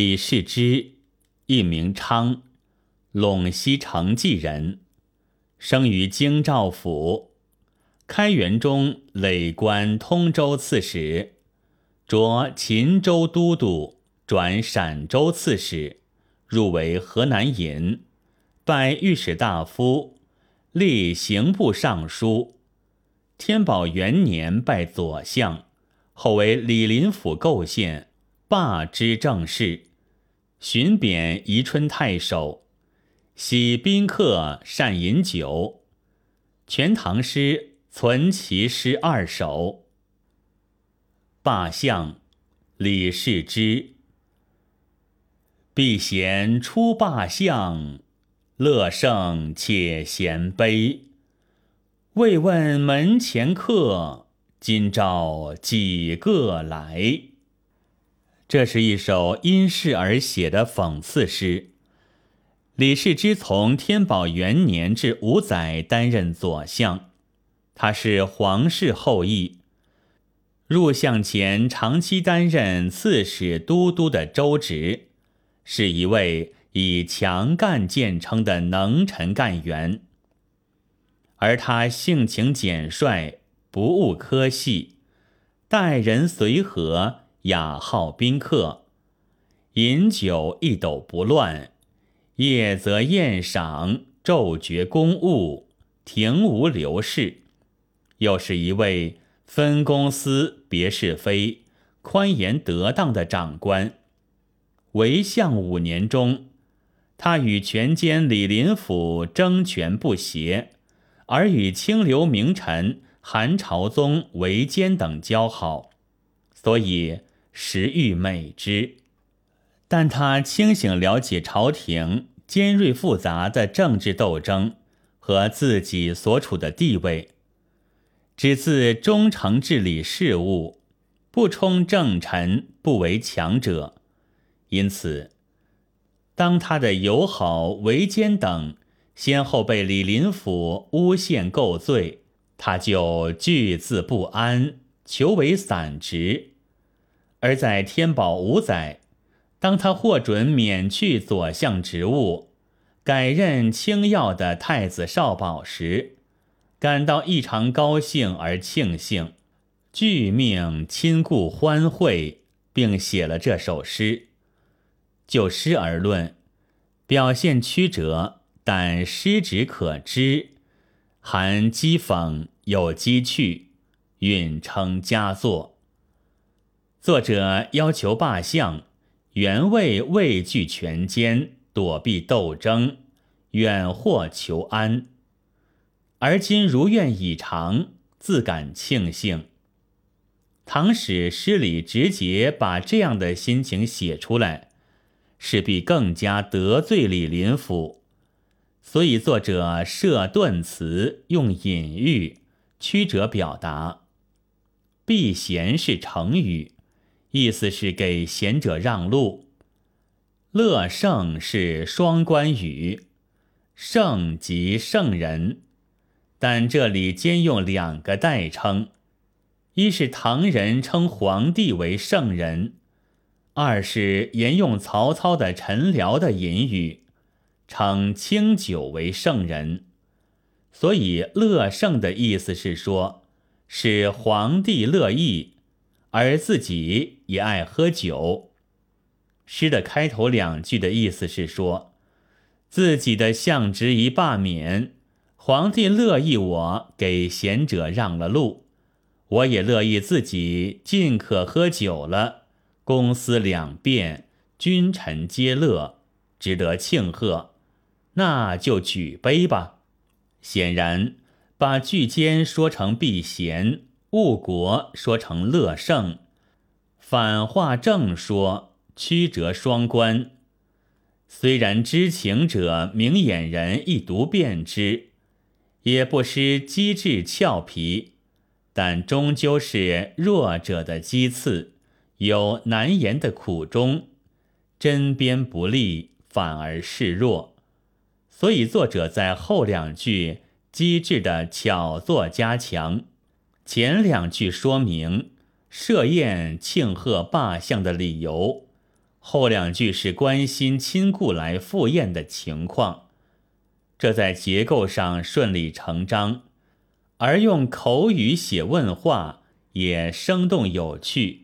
李世之，一名昌，陇西成纪人，生于京兆府。开元中累官通州刺史，擢秦州都督，转陕州刺史，入为河南尹，拜御史大夫，历刑部尚书。天宝元年拜左相，后为李林甫构陷，罢知政事，寻贬宜春太守，喜宾客，善饮酒，《全唐诗》存其诗二首。罢相，李世之。避嫌出罢相，乐圣且贤悲。未问门前客，今朝几个来？这是一首因事而写的讽刺诗。李世之从天宝元年至五载担任左相，他是皇室后裔。入相前长期担任刺史、都督的州职，是一位以强干见称的能臣干员。而他性情简率，不务科系，待人随和，雅好宾客，饮酒一斗不乱，夜则宴赏，昼决公务，停无流事。又是一位分公司、别是非、宽严得当的长官。为相五年中，他与权奸李林甫争权不协。而与清流名臣韩朝宗韦坚等交好，所以时欲美之。但他清醒了解朝廷尖锐复杂的政治斗争和自己所处的地位，只自忠诚治理事务，不充正臣，不为强者。因此，当他的友好韦坚等。先后被李林甫诬陷构罪，他就惧自不安，求为散职。而在天宝五载，当他获准免去左相职务，改任清要的太子少保时，感到异常高兴而庆幸，俱命亲故欢会，并写了这首诗。就诗而论，表现曲折。但诗旨可知，含讥讽有讥趣，韵称佳作。作者要求罢相，原为畏惧权奸，躲避斗争，远祸求安。而今如愿以偿，自感庆幸。唐史诗里直接把这样的心情写出来，势必更加得罪李林甫。所以，作者设顿词，用隐喻、曲折表达。避嫌是成语，意思是给贤者让路。乐圣是双关语，圣即圣人，但这里兼用两个代称：一是唐人称皇帝为圣人，二是沿用曹操的陈辽的隐语。称清酒为圣人，所以乐圣的意思是说，使皇帝乐意，而自己也爱喝酒。诗的开头两句的意思是说，自己的相职一罢免，皇帝乐意我给贤者让了路，我也乐意自己尽可喝酒了，公私两便，君臣皆乐，值得庆贺。那就举杯吧。显然，把巨奸说成避嫌，误国说成乐胜，反话正说，曲折双关。虽然知情者、明眼人一读便知，也不失机智俏皮，但终究是弱者的讥刺，有难言的苦衷，针砭不利，反而示弱。所以，作者在后两句机智的巧作加强，前两句说明设宴庆贺罢相的理由，后两句是关心亲故来赴宴的情况，这在结构上顺理成章，而用口语写问话也生动有趣。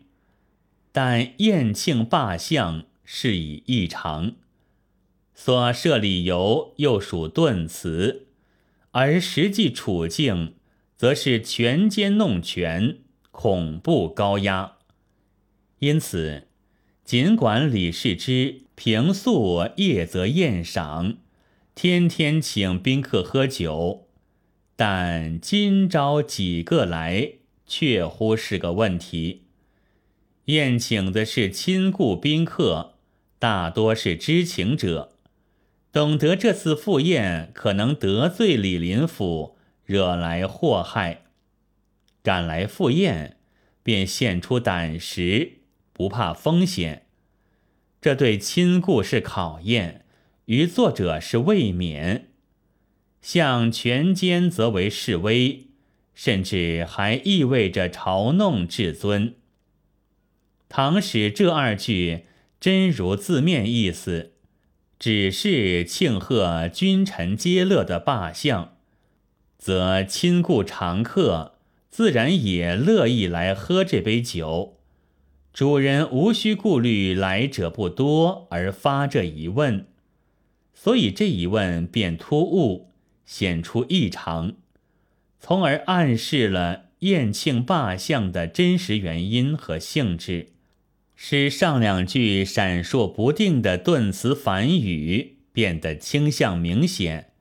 但宴庆罢相是以异常，所设理由又属顿词，而实际处境则是权奸弄权，恐怖高压。因此，尽管李世之平素夜则宴赏，天天请宾客喝酒，但今朝几个来，确乎是个问题。宴请的是亲故宾客，大多是知情者，懂得这次赴宴可能得罪李林甫，惹来祸害，赶来赴宴，便现出胆识，不怕风险。这对亲故是考验，于作者是未免。向权奸则为示威，甚至还意味着嘲弄至尊。倘使这二句真如字面意思，只是庆贺君臣皆乐的罢相，则亲故常客自然也乐意来喝这杯酒，主人无需顾虑来者不多而发这疑问，所以这一问便突兀，显出异常，从而暗示了宴庆罢相的真实原因和性质。使上两句闪烁不定的顿词反语变得倾向明显，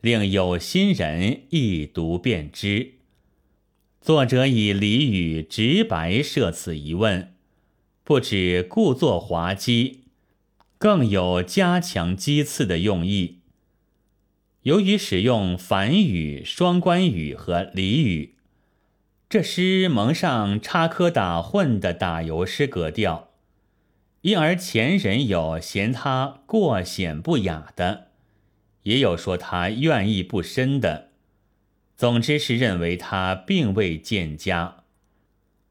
令有心人一读便知。作者以俚语直白设此疑问，不止故作滑稽，更有加强讥刺的用意。由于使用反语、双关语和俚语。这诗蒙上插科打诨的打油诗格调，因而前人有嫌他过显不雅的，也有说他怨意不深的，总之是认为他并未见家。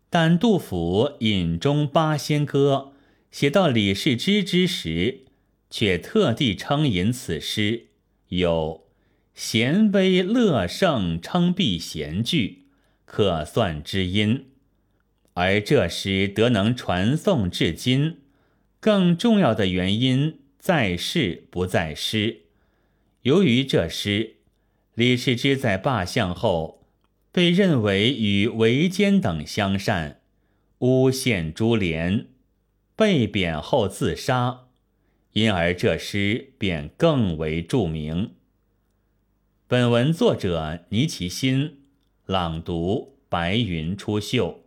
但杜甫《饮中八仙歌》写到李氏之之时，却特地称引此诗有“贤威乐圣称避贤句”。可算知音，而这诗得能传颂至今，更重要的原因在事不在诗。由于这诗，李世之在罢相后被认为与韦坚等相善，诬陷株连，被贬后自杀，因而这诗便更为著名。本文作者倪其新。朗读：白云出岫。